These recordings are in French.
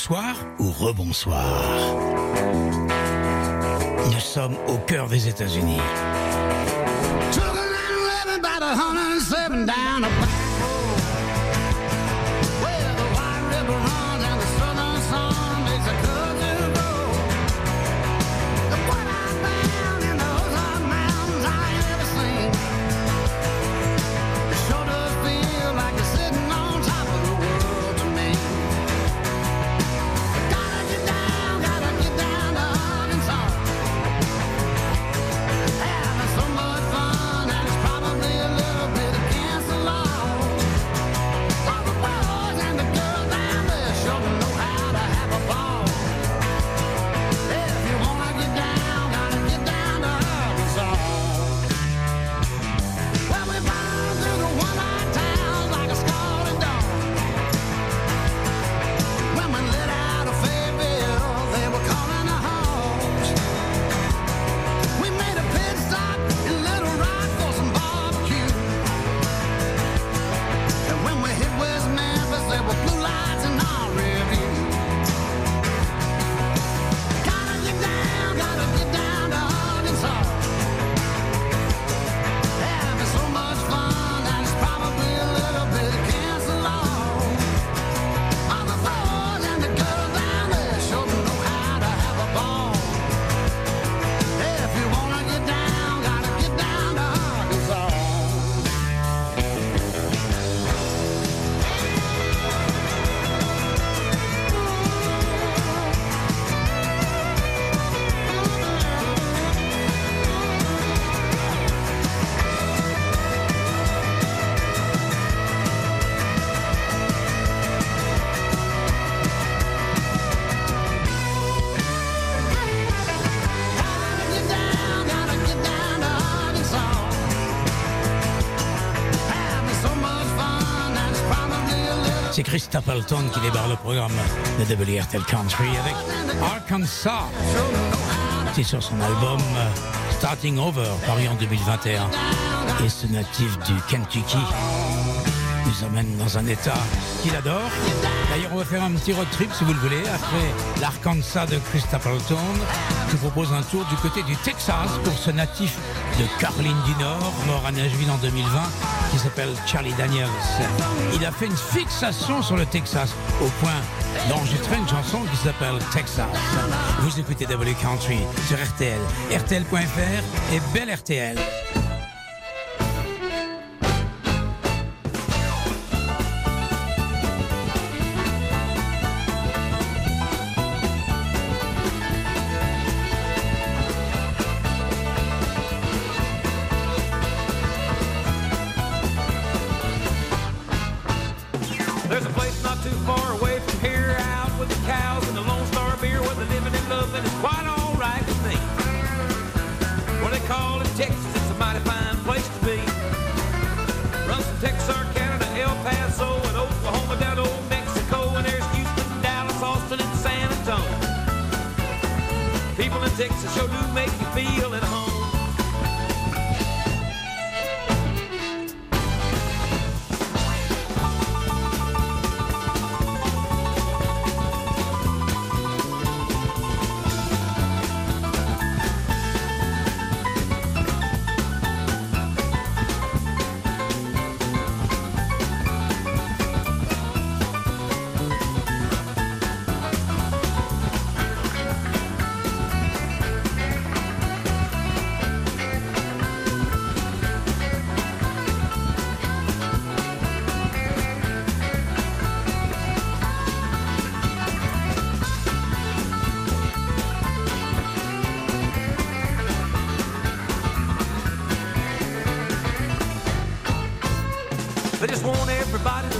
Bonsoir ou rebonsoir. Nous sommes au cœur des États-Unis. Stapleton qui débarre le programme de WRTL Country avec Arkansas. C'est sur son album euh, Starting Over, paru en 2021. Et ce natif du Kentucky nous emmène dans un état qu'il adore. D'ailleurs, on va faire un petit road trip si vous le voulez. Après l'Arkansas de Chris Stapleton, je vous propose un tour du côté du Texas pour ce natif de Caroline du Nord, mort à Nashville en 2020, qui s'appelle Charlie Daniels. Il a fait une fixation sur le Texas au point d'enregistrer une chanson qui s'appelle Texas. Vous écoutez W Country sur RTL, RTL.fr et Belle RTL.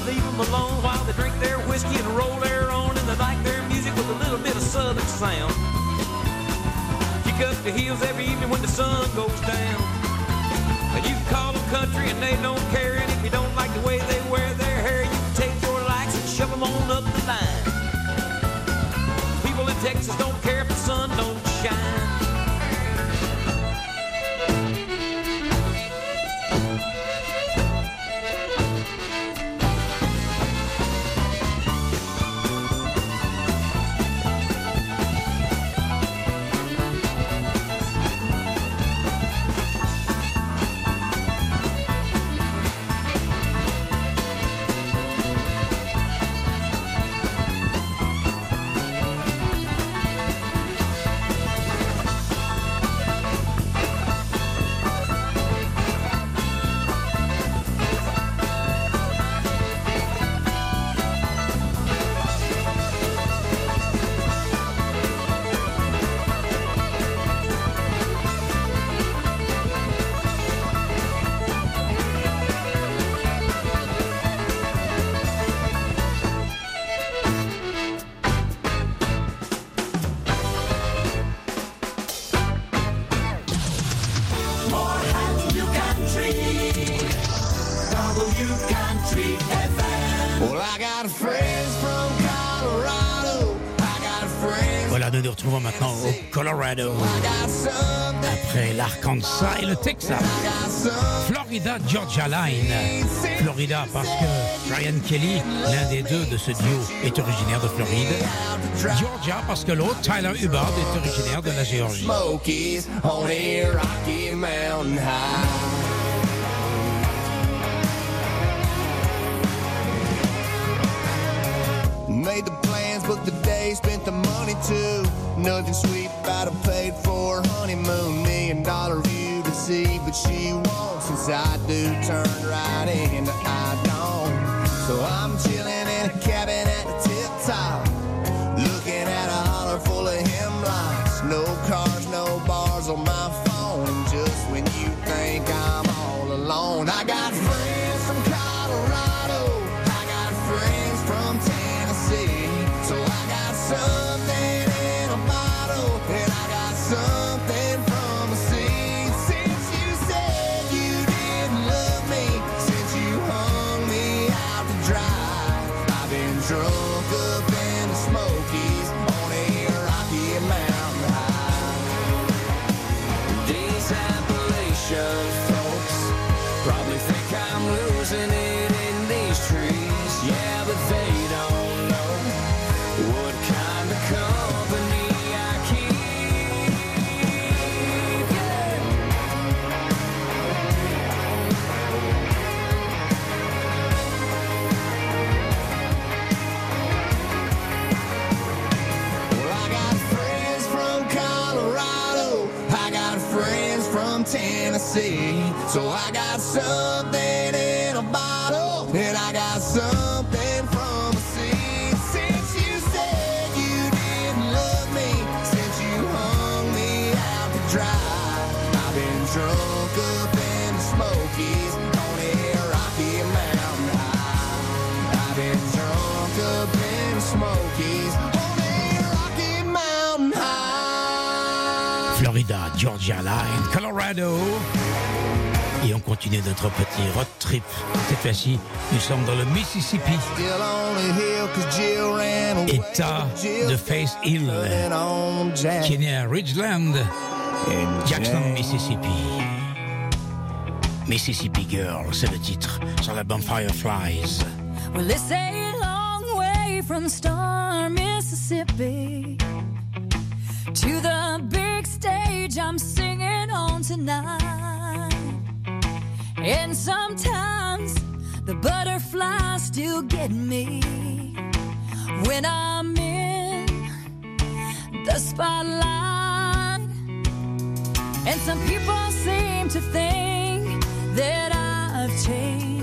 To leave them alone while they drink their whiskey and roll their own, and they like their music with a little bit of southern sound. Kick up the heels every evening when the sun goes down. And you can call them country and they don't care, and if you don't like the way they wear their hair, you can take your likes and shove them on up the line. People in Texas don't care if the sun don't shine. Voilà, nous nous retrouvons maintenant au Colorado. Après l'Arkansas et le Texas. Florida, Georgia Line. Florida parce que Brian Kelly, l'un des deux de ce duo, est originaire de Floride. Georgia parce que l'autre, Tyler Hubbard, est originaire de la Géorgie. Made the plans, booked the day, spent the money too. Nothing sweet about a paid for honeymoon. Million dollar view to see, but she won't since I do turn right into Tennessee. So I got something Georgia Line, Colorado. Et on continue notre petit road trip. Cette fois-ci, nous sommes dans le Mississippi. État de Face Hill, qui est né à Ridgeland, And Jackson, Jack. Mississippi. Mississippi Girl, c'est le titre sur l'album Fireflies. Well, it's a long way from Star, on tonight. And sometimes the butterflies still get me when I'm in the spotlight. And some people seem to think that I've changed,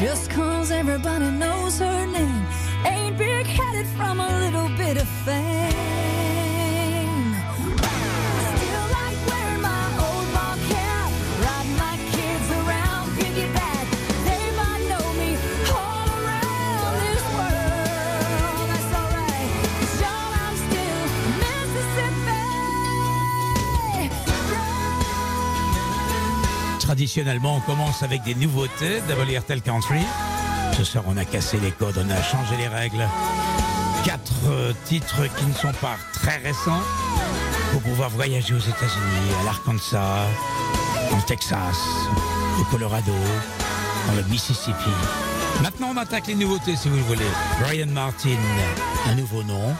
just cause everybody knows her name. Ain't big headed from a little bit of fame. Traditionnellement, on commence avec des nouveautés WRTL Country. Ce soir, on a cassé les codes, on a changé les règles. Quatre euh, titres qui ne sont pas très récents pour pouvoir voyager aux États-Unis, à l'Arkansas, en Texas, au Colorado, dans le Mississippi. Maintenant, on attaque les nouveautés, si vous le voulez. Brian Martin, un nouveau nom,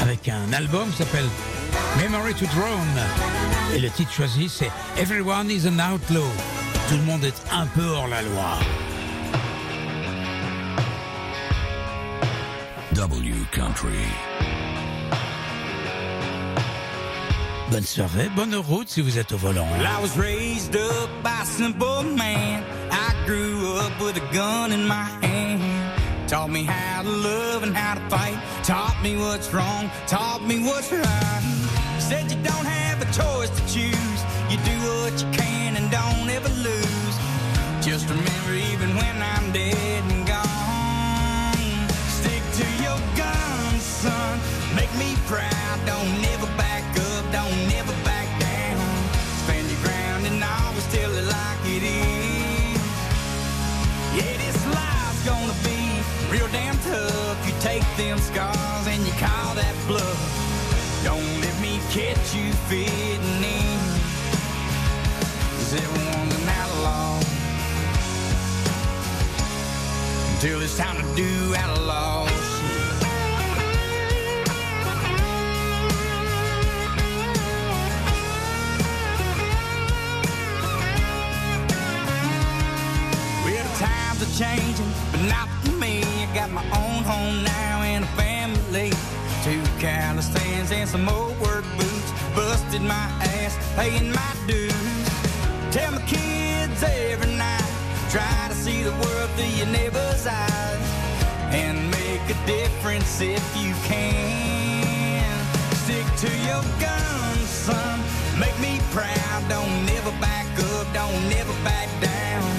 avec un album qui s'appelle Memory to Drone. Et le titre choisi, c'est Everyone is an Outlaw. Tout le monde est un peu hors la loi. W Country. Bonne soirée, bonne route si vous êtes au volant. Well, I was raised up by a simple man. I grew up with a gun in my hand. Taught me how to love and how to fight. Taught me what's wrong. Taught me what's right. Said you don't have a choice to choose. You do what you can and don't ever lose. Just remember, even when I'm dead and gone, stick to your guns, son. Make me proud. Don't never back up. Don't never back down. Stand your ground and always tell it like it is. Yeah, this life's gonna be real damn tough. You take them scars and you fitting in. Cause everyone's an outlaw. Until it's time to do outlaw times are changing, but not for me. I got my own home now and a family. Two hands and some old. Busted my ass, paying my dues. Tell my kids every night, try to see the world through your neighbor's eyes. And make a difference if you can. Stick to your guns, son. Make me proud. Don't never back up. Don't never back down.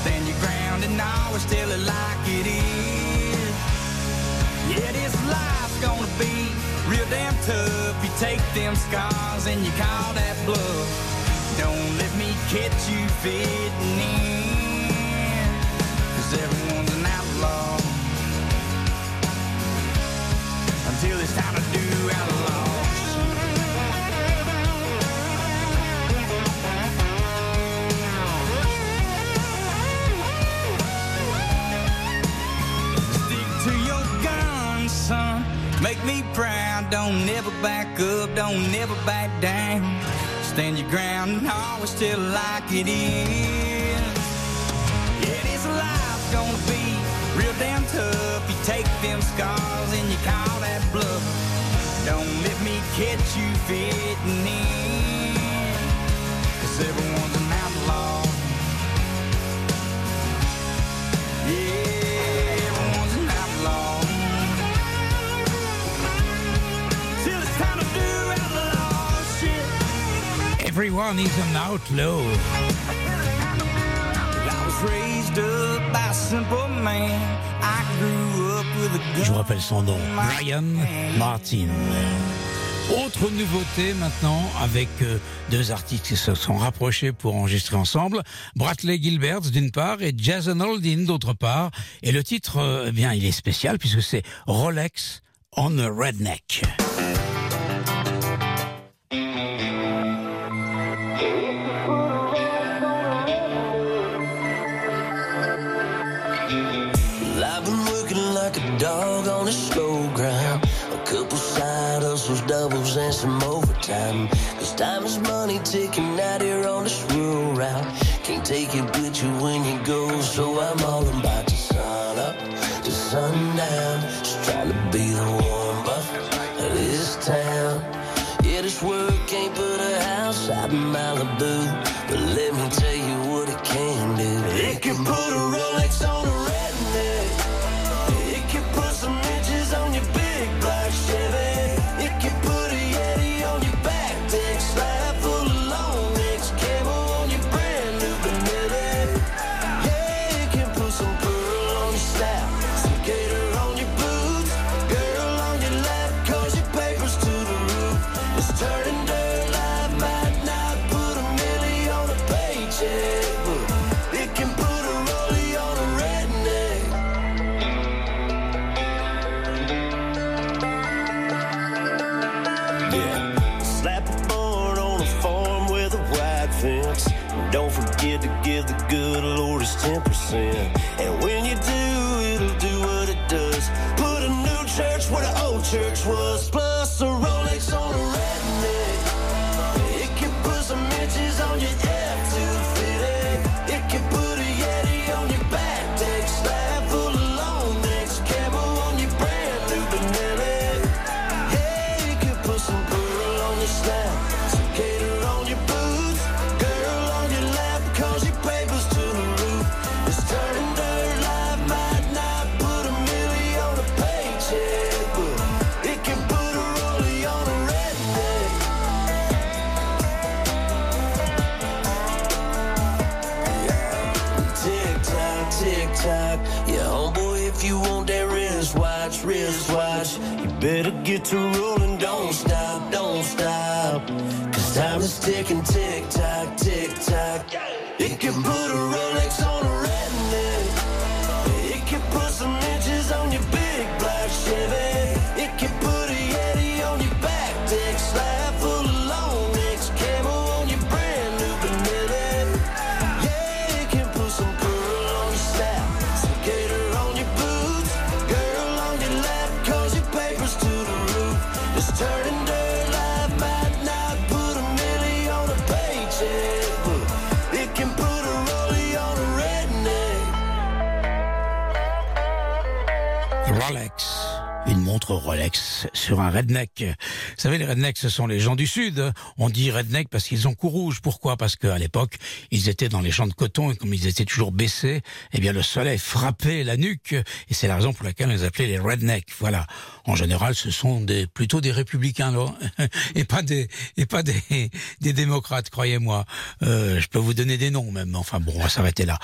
Stand your ground and always tell it like it is. Yeah, this life's gonna be real damn tough. You take them scars and you call that bluff. Don't let me catch you fitting in. Cause everyone's an outlaw. Until it's time to do outlaw. Me proud. Don't never back up. Don't never back down. Stand your ground and always tell it like it is. Yeah, this life's gonna be real damn tough. You take them scars and you call that bluff. Don't let me catch you fitting in. Cause everyone's Everyone is an outlaw. Je vous rappelle son nom, Brian Martin. Autre nouveauté maintenant avec euh, deux artistes qui se sont rapprochés pour enregistrer ensemble, Bradley Gilbert d'une part et Jason Aldean d'autre part. Et le titre, euh, eh bien, il est spécial puisque c'est Rolex on a Redneck. Cause time is money ticking out here on this rural route. Can't take it with you when you go, so I'm montre Rolex sur un redneck. Vous savez, les rednecks, ce sont les gens du Sud. On dit redneck parce qu'ils ont cou rouge. Pourquoi? Parce qu'à l'époque, ils étaient dans les champs de coton et comme ils étaient toujours baissés, eh bien, le soleil frappait la nuque. Et c'est la raison pour laquelle on les appelait les rednecks. Voilà. En général, ce sont des, plutôt des républicains, et pas des, et pas des, des démocrates, croyez-moi. Euh, je peux vous donner des noms même. Enfin bon, on va s'arrêter là.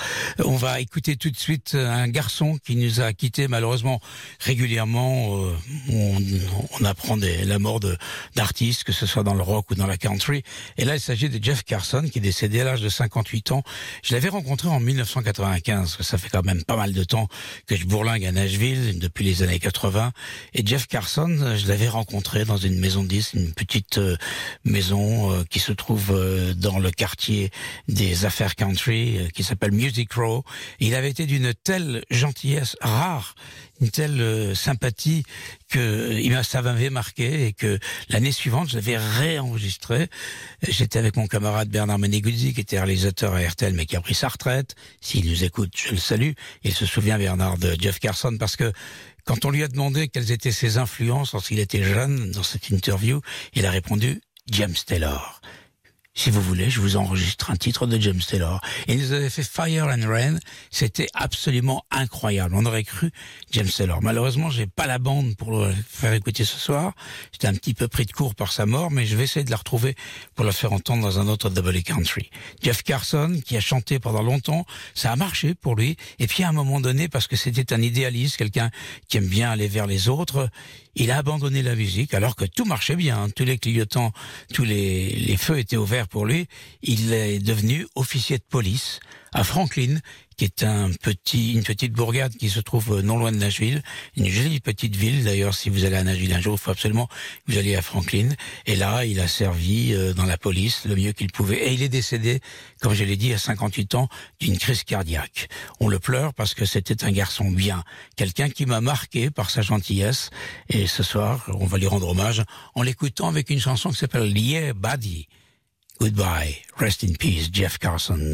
On va écouter tout de suite un garçon qui nous a quittés malheureusement régulièrement. euh, on apprend des, la mort d'artistes, que ce soit dans le rock ou dans la country. Et là, il s'agit de Jeff Carson, qui est décédé à l'âge de 58 ans. Je l'avais rencontré en 1995, parce que ça fait quand même pas mal de temps que je bourlingue à Nashville, depuis les années 80. Et Jeff Carson, je l'avais rencontré dans une maison de 10, une petite euh, maison euh, qui se trouve euh, dans le quartier des affaires country, qui s'appelle Music Row. Il avait été d'une telle gentillesse rare, une telle euh, sympathie que il ça m'avait marqué et que l'année suivante je l'avais réenregistré. J'étais avec mon camarade Bernard Meneguzzi qui était réalisateur à RTL mais qui a pris sa retraite. S'il nous écoute, je le salue. Il se souvient Bernard de Jeff Carson parce que quand on lui a demandé quelles étaient ses influences lorsqu'il était jeune dans cette interview, il a répondu James Taylor. Si vous voulez, je vous enregistre un titre de James Taylor. Et ils avaient fait Fire and Rain. C'était absolument incroyable. On aurait cru James Taylor. Malheureusement, j'ai pas la bande pour le faire écouter ce soir. J'étais un petit peu pris de court par sa mort, mais je vais essayer de la retrouver pour la faire entendre dans un autre Double Country. Jeff Carson, qui a chanté pendant longtemps, ça a marché pour lui. Et puis à un moment donné, parce que c'était un idéaliste, quelqu'un qui aime bien aller vers les autres, il a abandonné la musique alors que tout marchait bien, tous les clignotants, tous les feux étaient ouverts pour lui. Il est devenu officier de police à Franklin, qui est un petit, une petite bourgade qui se trouve non loin de Nashville, une jolie petite ville. D'ailleurs, si vous allez à Nashville un jour, il faut absolument que vous alliez à Franklin. Et là, il a servi euh, dans la police le mieux qu'il pouvait. Et il est décédé, comme je l'ai dit, à 58 ans, d'une crise cardiaque. On le pleure parce que c'était un garçon bien, quelqu'un qui m'a marqué par sa gentillesse. Et ce soir, on va lui rendre hommage en l'écoutant avec une chanson qui s'appelle Yeah Buddy. Goodbye, rest in peace, Jeff Carson.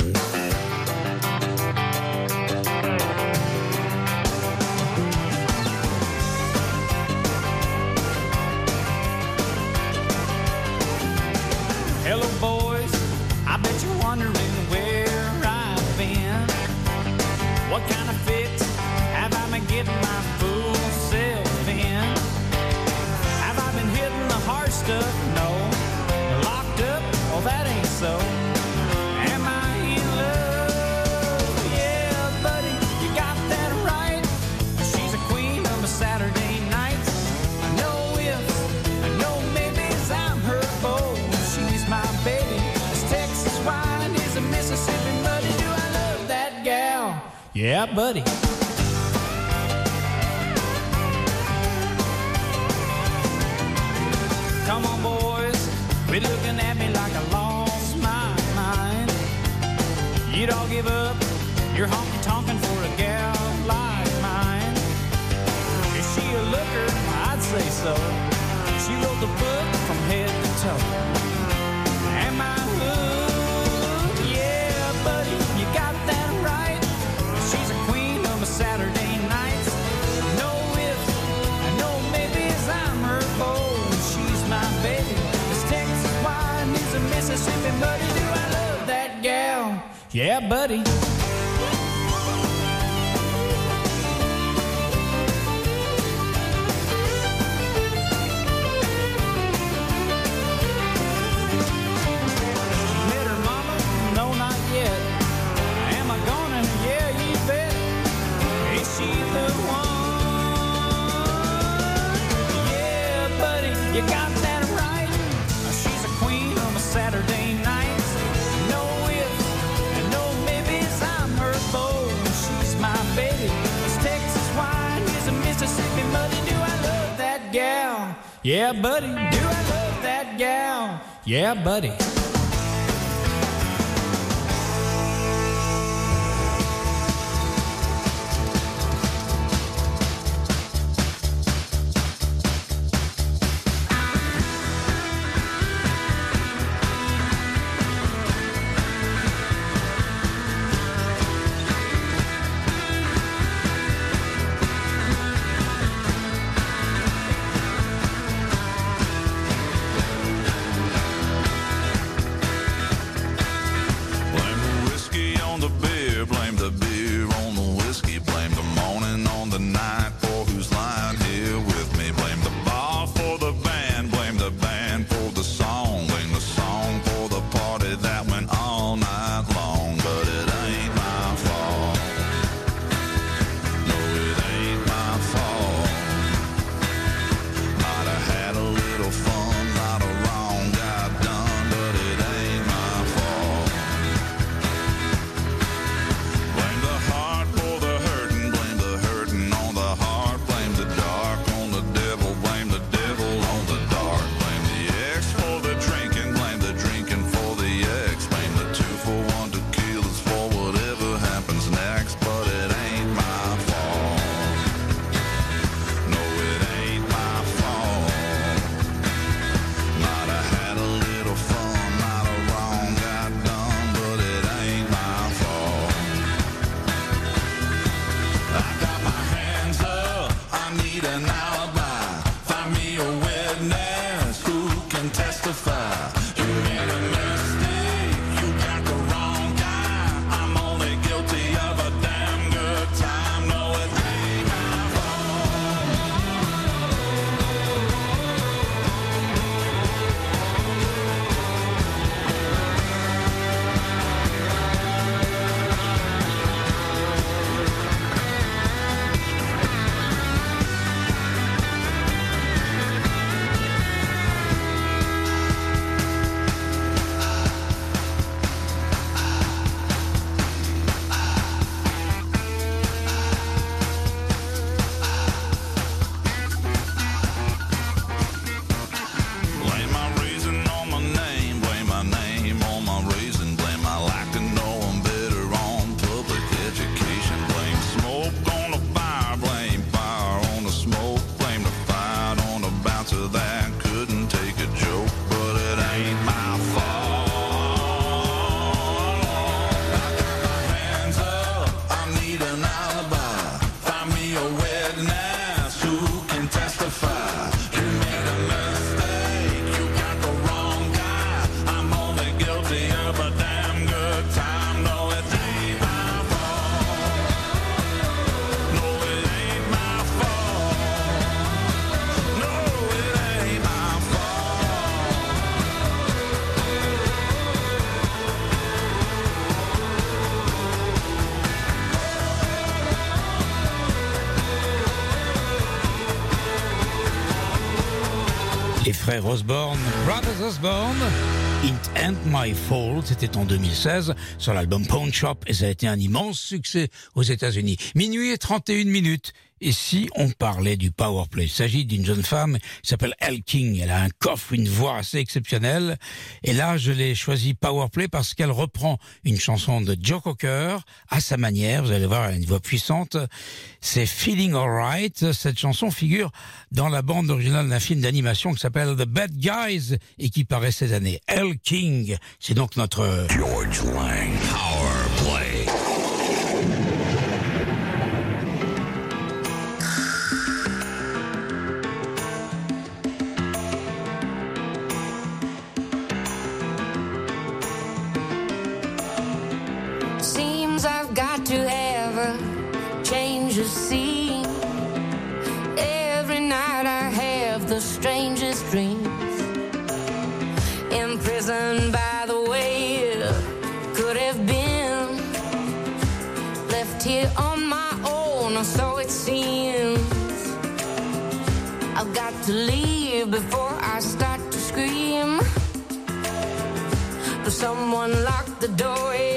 Yeah, buddy. Come on, boys, quit looking at me like I lost my mind. You'd all give up your honky tonkin' for a gal like mine. Is she a looker? I'd say so. She wrote the book from head to toe. Buddy. Yeah, buddy. Do I love that gal? Yeah, buddy. Frères Osborne, Brothers Osborne. It Ain't My Fault, c'était en 2016 sur l'album Pawn Shop et ça a été un immense succès aux États-Unis. Minuit et 31 minutes. Et si on parlait du power play, il s'agit d'une jeune femme qui s'appelle Elle King. Elle a un coffre, une voix assez exceptionnelle. Et là, je l'ai choisi power play parce qu'elle reprend une chanson de Joe Cocker à sa manière. Vous allez voir, elle a une voix puissante. C'est Feeling Alright. Cette chanson figure dans la bande originale d'un film d'animation qui s'appelle The Bad Guys et qui paraît cette année. Elle King, c'est donc notre George Lang someone locked the door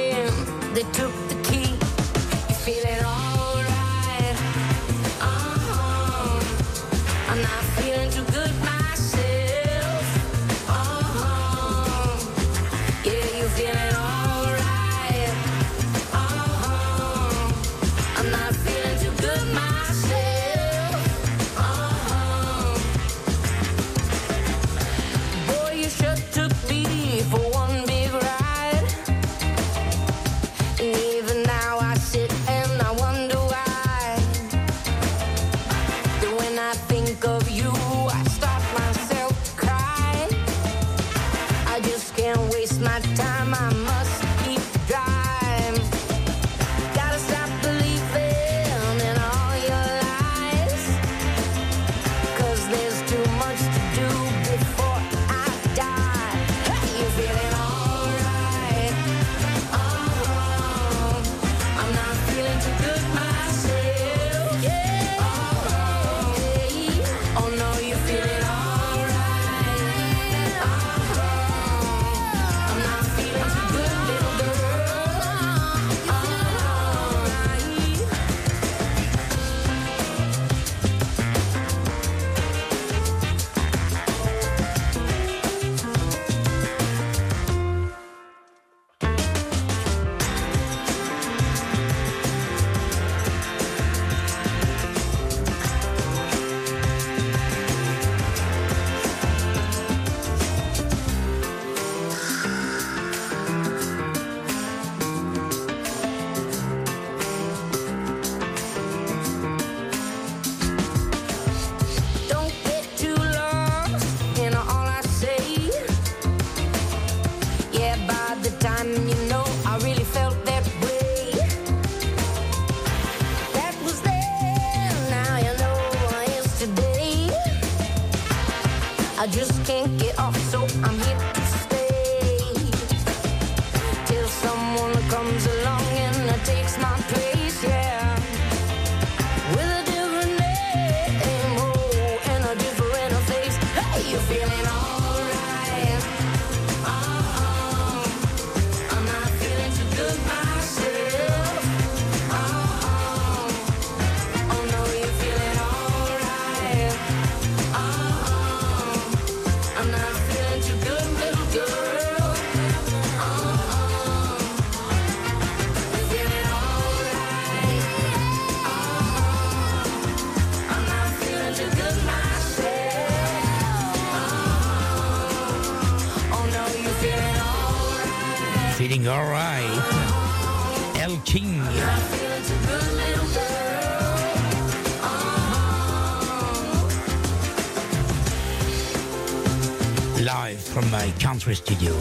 country studio.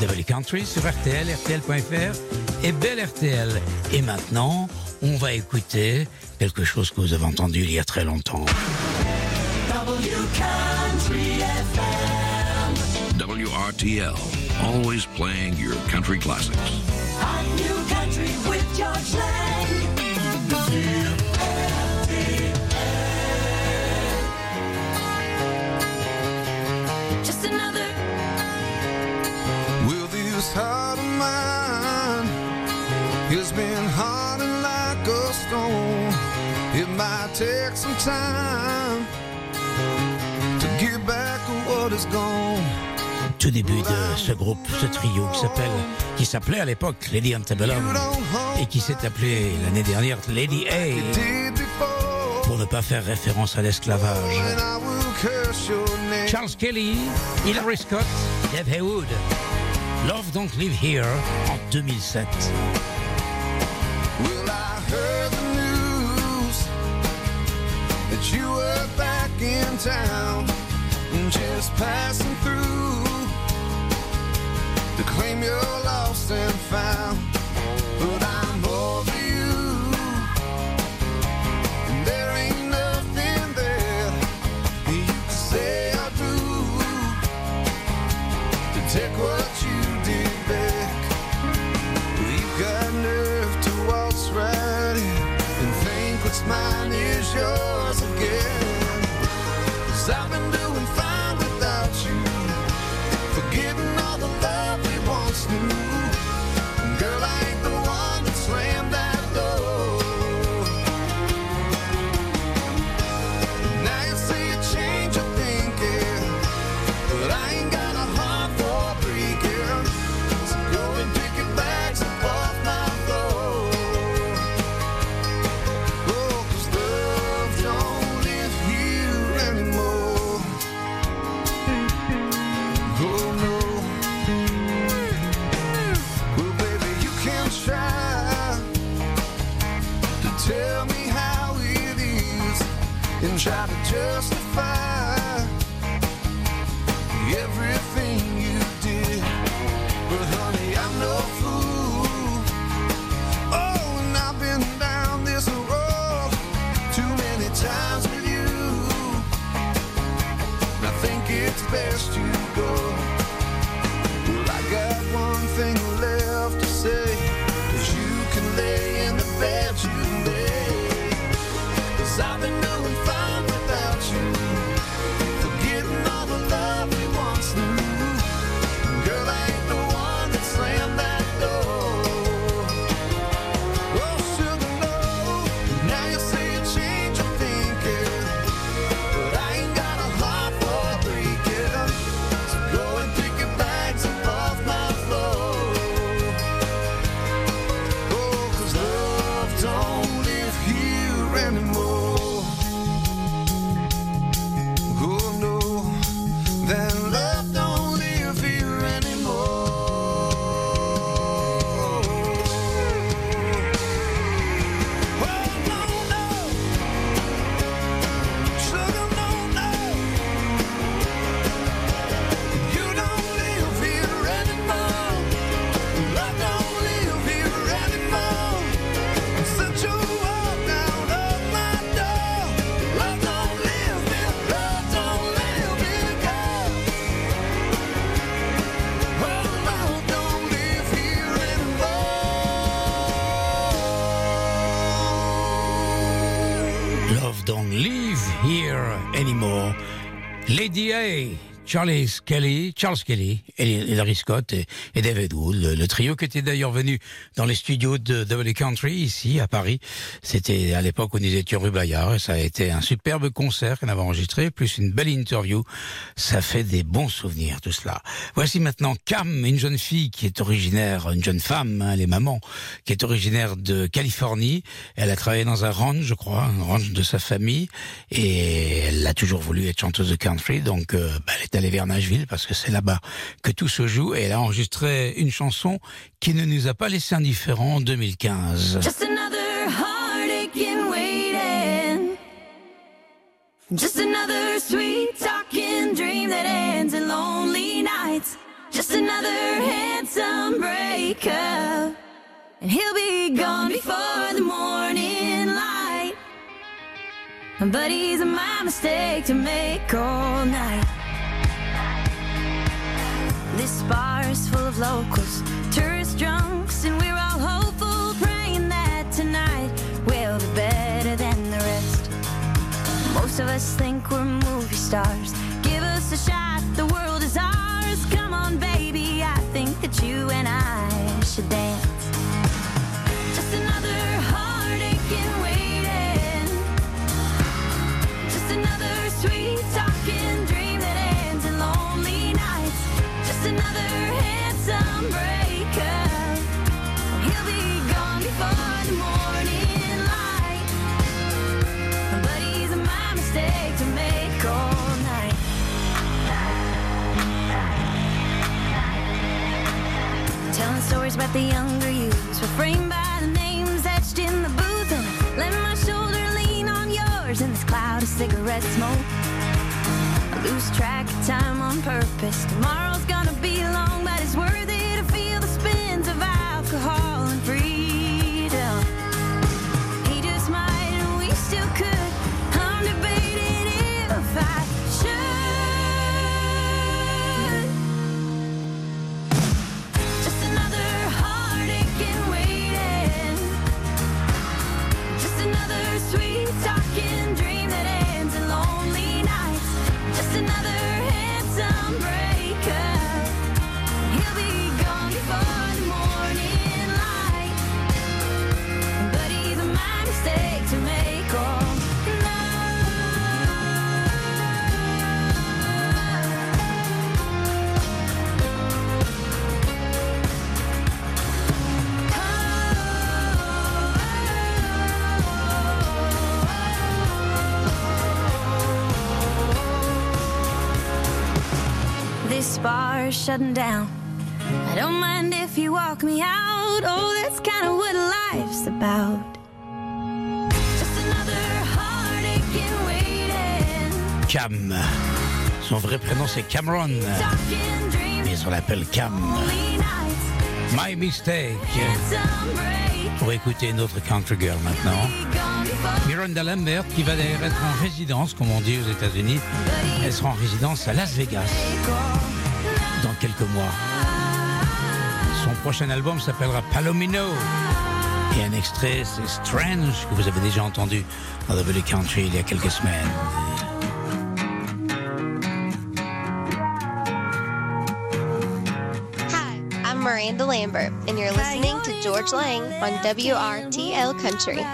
W Country sur RTL, RTL.fr et Belle RTL. Et maintenant, on va écouter quelque chose que vous avez entendu il y a très longtemps. WRTL, always playing your country classics. Tout début de ce groupe, ce trio qui s'appelle, qui s'appelait à l'époque Lady Antebellum et qui s'est appelé l'année dernière Lady A. pour ne pas faire référence à l'esclavage. Charles Kelly, Hilary Scott, Dave Haywood. Love Don't Live Here en 2007. Well, I heard the news that you were back in town, just passing through to claim lost and found. Lady A, Charles Kelly, Charles Kelly, Hilary Scott et, David Wood, le, trio qui était d'ailleurs venu dans les studios de Double Country ici à Paris. C'était à l'époque où nous étions rue Bayard et ça a été un superbe concert qu'on avait enregistré, plus une belle interview. Ça fait des bons souvenirs tout cela. Voici maintenant Cam, une jeune fille qui est originaire, une jeune femme, hein, les mamans, qui est originaire de Californie. Elle a travaillé dans un ranch, je crois, un ranch de sa famille, et elle a toujours voulu être chanteuse de country, donc euh, bah, elle est allée vers Nashville parce que c'est là-bas que tout se joue, et elle a enregistré une chanson qui ne nous a pas laissé indifférents en 2015. Just another heartache. Just another sweet talking dream that ends in lonely nights. Just another handsome breakup. And he'll be gone before the morning light. But he's my mistake to make all night. This bar is full of locals, tourist drunks, and we're all hopeful, praying that tonight will be better than the rest. Most of us think we're movie stars. Give us a shot, the world is ours. Come on, baby, I think that you and I should dance. stories about the younger yous were framed by the names etched in the booth. And I let my shoulder lean on yours in this cloud of cigarette smoke. I lose track of time on purpose. Tomorrow's gonna be long, but it's worth it. Cam. Son vrai prénom c'est Cameron. Mais on l'appelle Cam. My Mistake. On va écouter une autre country girl maintenant. Miranda Lambert qui va d'ailleurs être en résidence, comme on dit aux États-Unis. Elle sera en résidence à Las Vegas. Son prochain album s'appellera Palomino. Et un extrait, c'est Strange, que vous avez déjà entendu dans The Valley Country il y a quelques semaines. Hi, I'm Miranda Lambert, and you're listening to George Lang on WRTL Country.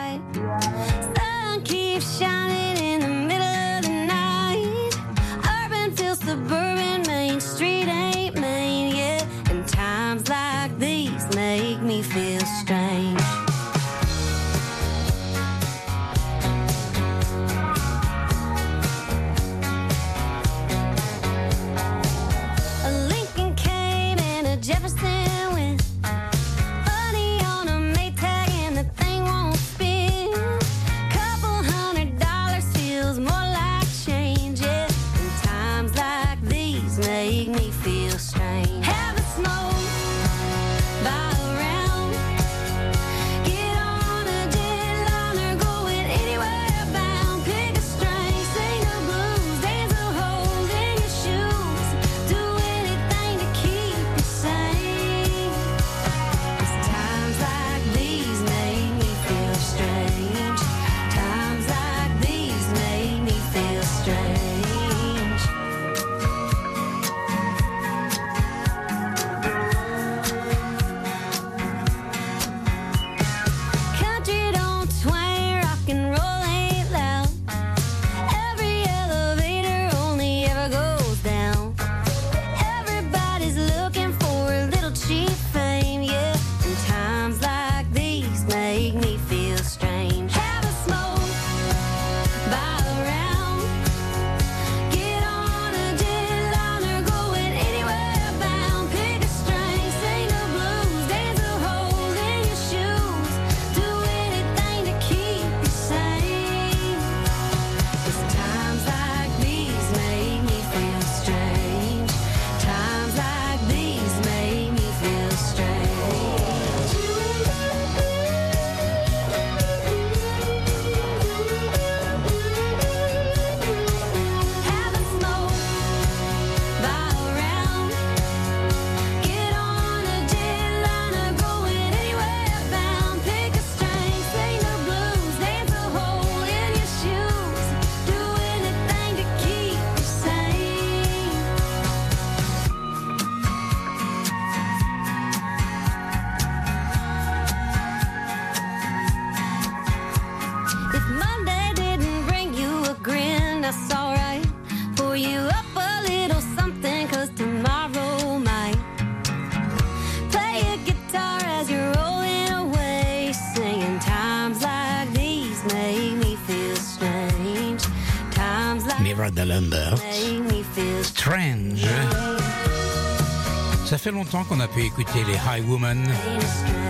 Fait longtemps qu'on a pu écouter les High Women.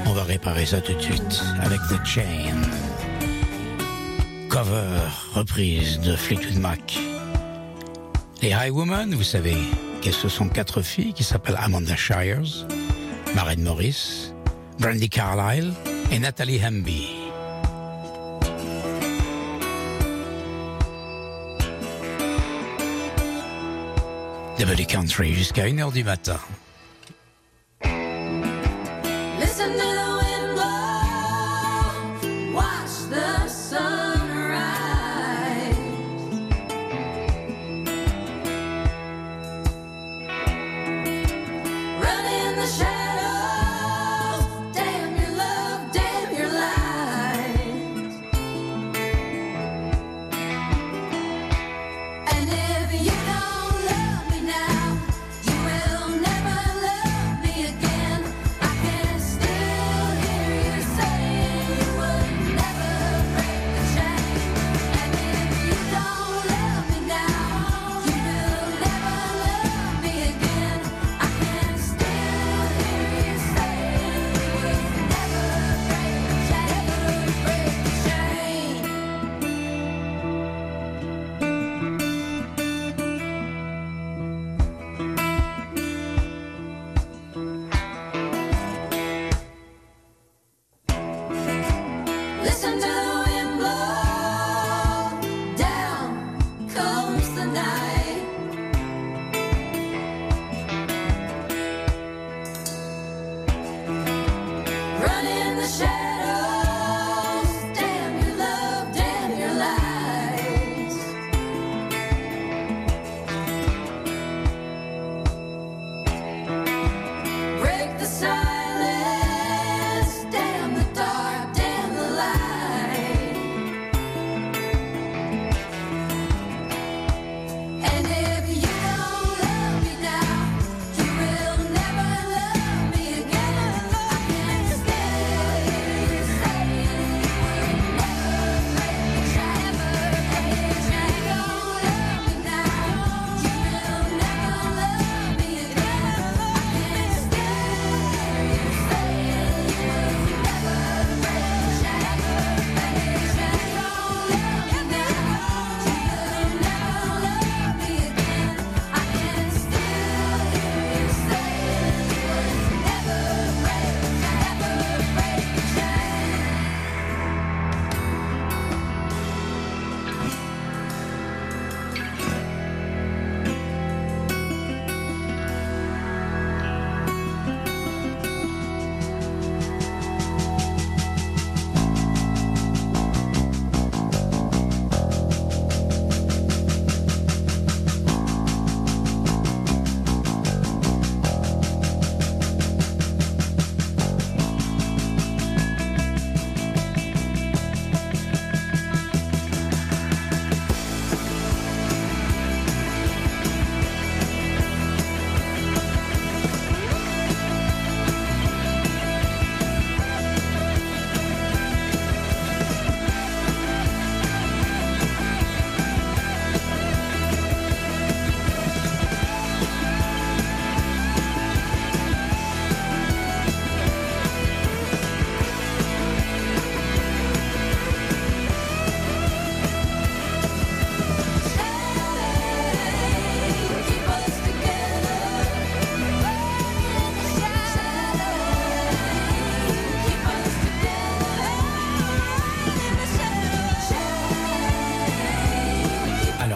On va réparer ça tout de suite avec The Chain. Cover, reprise de Fleetwood Mac. Les High Women, vous savez que ce sont quatre filles qui s'appellent Amanda Shires, Maren Morris, Brandy Carlile et Nathalie Hamby. Double Country jusqu'à 1h du matin.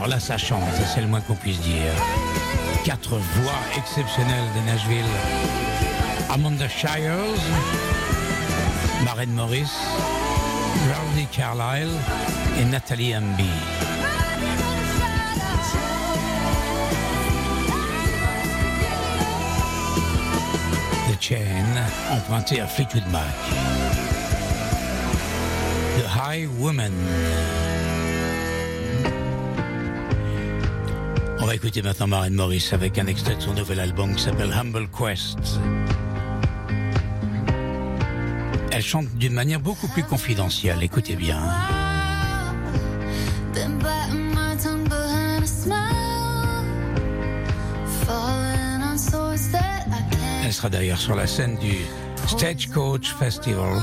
Alors là, ça c'est le moins qu'on puisse dire. Quatre voix exceptionnelles de Nashville. Amanda Shires, Maren Morris, Randy Carlyle et Nathalie Hamby. The Chain, emprunté à Fleetwood Mac. The High Woman. On va écouter maintenant Maren Morris avec un extrait de son nouvel album qui s'appelle Humble Quest. Elle chante d'une manière beaucoup plus confidentielle, écoutez bien. Elle sera d'ailleurs sur la scène du Stagecoach Festival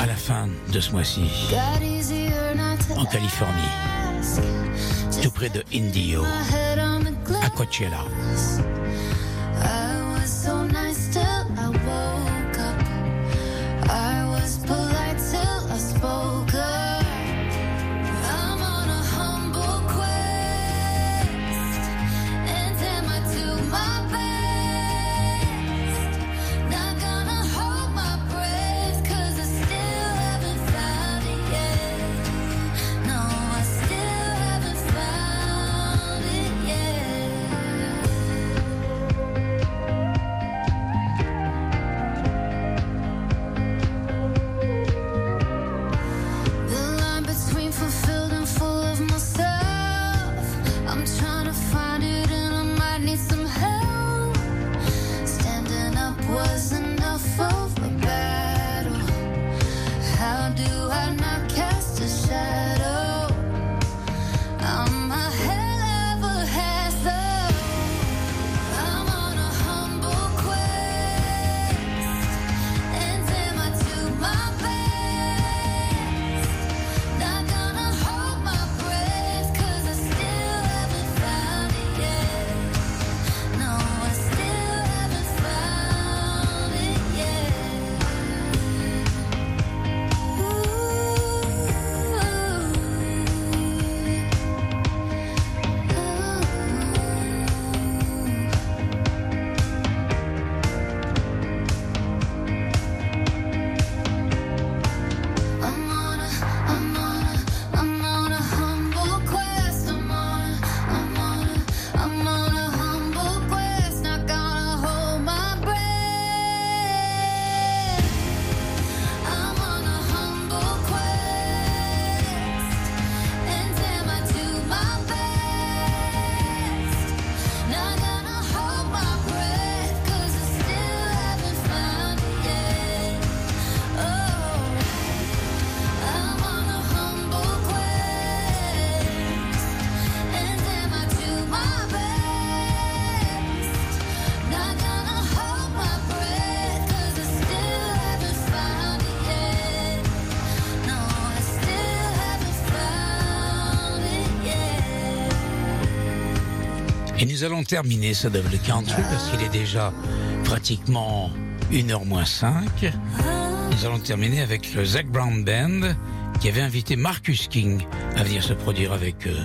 à la fin de ce mois-ci en Californie tout près de Indio, à Coachella. Et nous allons terminer ça ce double country parce qu'il est déjà pratiquement 1h moins 5. Nous allons terminer avec le Zach Brown Band qui avait invité Marcus King à venir se produire avec eux.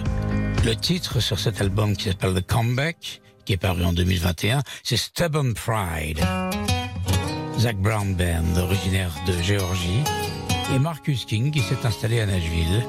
Le titre sur cet album qui s'appelle The Comeback, qui est paru en 2021, c'est Stubborn Pride. Zach Brown Band, originaire de Géorgie, et Marcus King qui s'est installé à Nashville.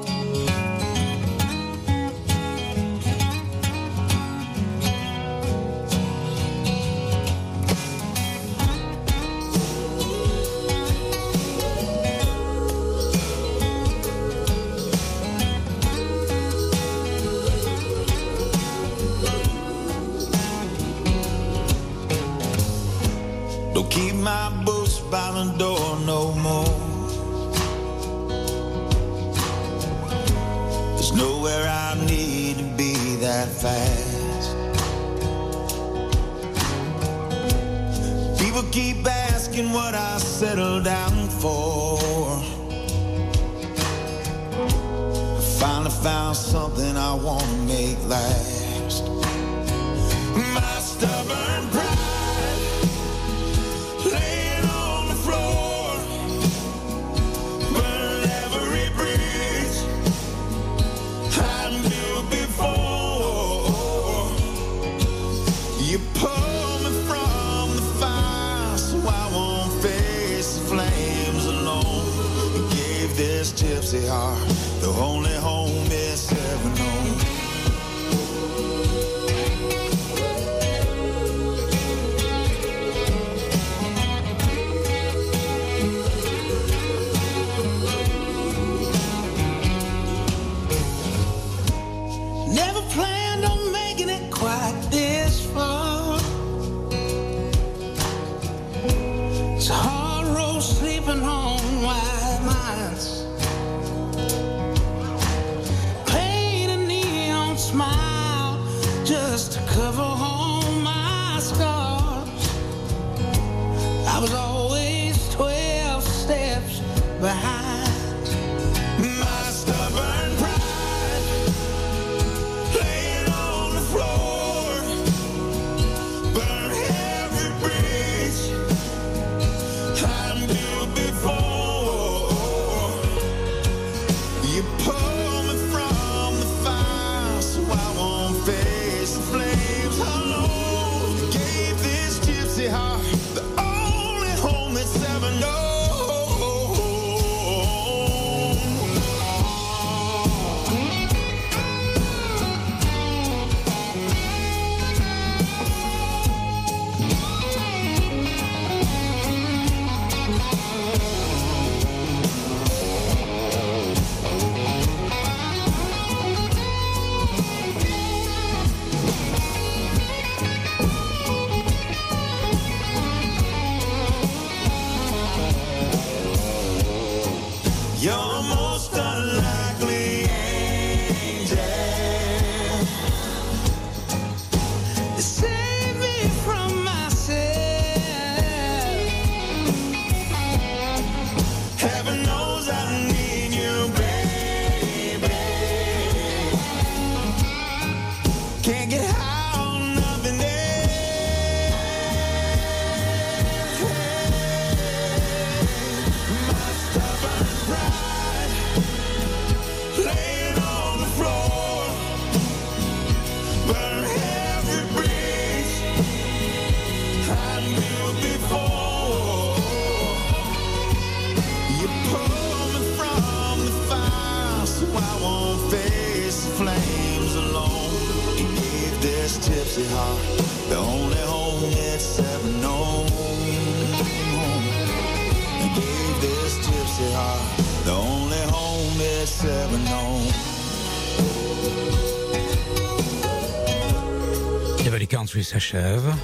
S'achève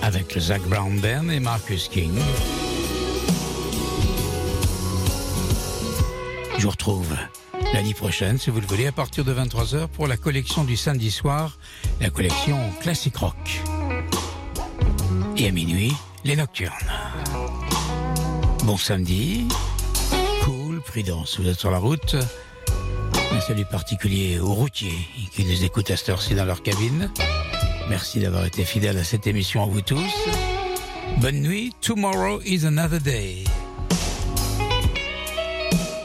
avec Zach Brown et Marcus King. Je vous retrouve l'année prochaine, si vous le voulez, à partir de 23h pour la collection du samedi soir, la collection Classic Rock. Et à minuit, les nocturnes. Bon samedi, cool, prudence, vous êtes sur la route. Un salut particulier aux routiers qui nous écoutent à cette heure-ci dans leur cabine. Merci d'avoir été fidèles à cette émission à vous tous. Bonne nuit. Tomorrow is another day.